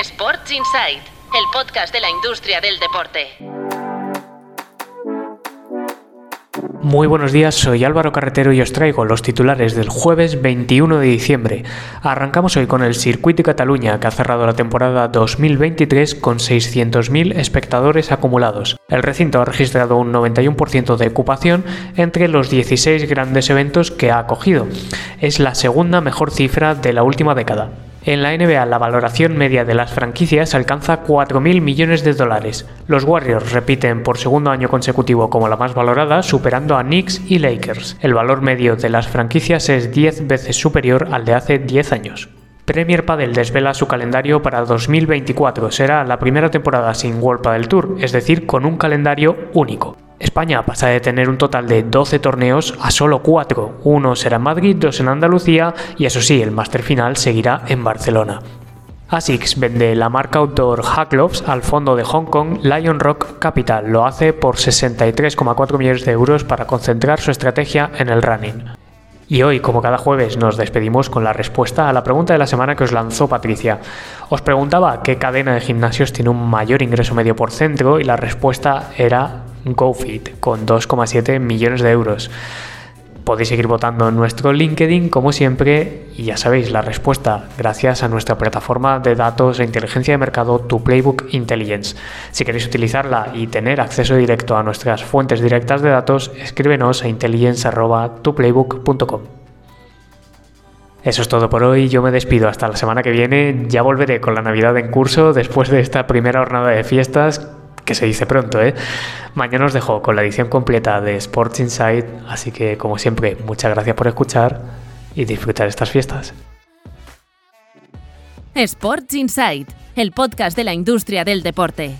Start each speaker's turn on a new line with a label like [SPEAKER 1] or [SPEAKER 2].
[SPEAKER 1] Sports Insight, el podcast de la industria del deporte.
[SPEAKER 2] Muy buenos días, soy Álvaro Carretero y os traigo los titulares del jueves 21 de diciembre. Arrancamos hoy con el Circuit de Cataluña, que ha cerrado la temporada 2023 con 600.000 espectadores acumulados. El recinto ha registrado un 91% de ocupación entre los 16 grandes eventos que ha acogido. Es la segunda mejor cifra de la última década. En la NBA la valoración media de las franquicias alcanza 4.000 millones de dólares. Los Warriors repiten por segundo año consecutivo como la más valorada, superando a Knicks y Lakers. El valor medio de las franquicias es 10 veces superior al de hace 10 años. Premier Padel desvela su calendario para 2024. Será la primera temporada sin World Padel Tour, es decir, con un calendario único. España pasa de tener un total de 12 torneos a solo 4. Uno será en Madrid, dos en Andalucía y eso sí, el máster final seguirá en Barcelona. ASICS vende la marca outdoor Hackloves al fondo de Hong Kong Lion Rock Capital. Lo hace por 63,4 millones de euros para concentrar su estrategia en el running. Y hoy, como cada jueves, nos despedimos con la respuesta a la pregunta de la semana que os lanzó Patricia. Os preguntaba qué cadena de gimnasios tiene un mayor ingreso medio por centro y la respuesta era GoFit, con 2,7 millones de euros. Podéis seguir votando en nuestro LinkedIn como siempre y ya sabéis la respuesta gracias a nuestra plataforma de datos e inteligencia de mercado Tu Playbook Intelligence. Si queréis utilizarla y tener acceso directo a nuestras fuentes directas de datos, escríbenos a intelligence.tuplaybook.com. Eso es todo por hoy, yo me despido hasta la semana que viene, ya volveré con la Navidad en curso después de esta primera jornada de fiestas que se dice pronto, ¿eh? Mañana os dejo con la edición completa de Sports Insight, así que como siempre, muchas gracias por escuchar y disfrutar estas fiestas.
[SPEAKER 1] Sports Insight, el podcast de la industria del deporte.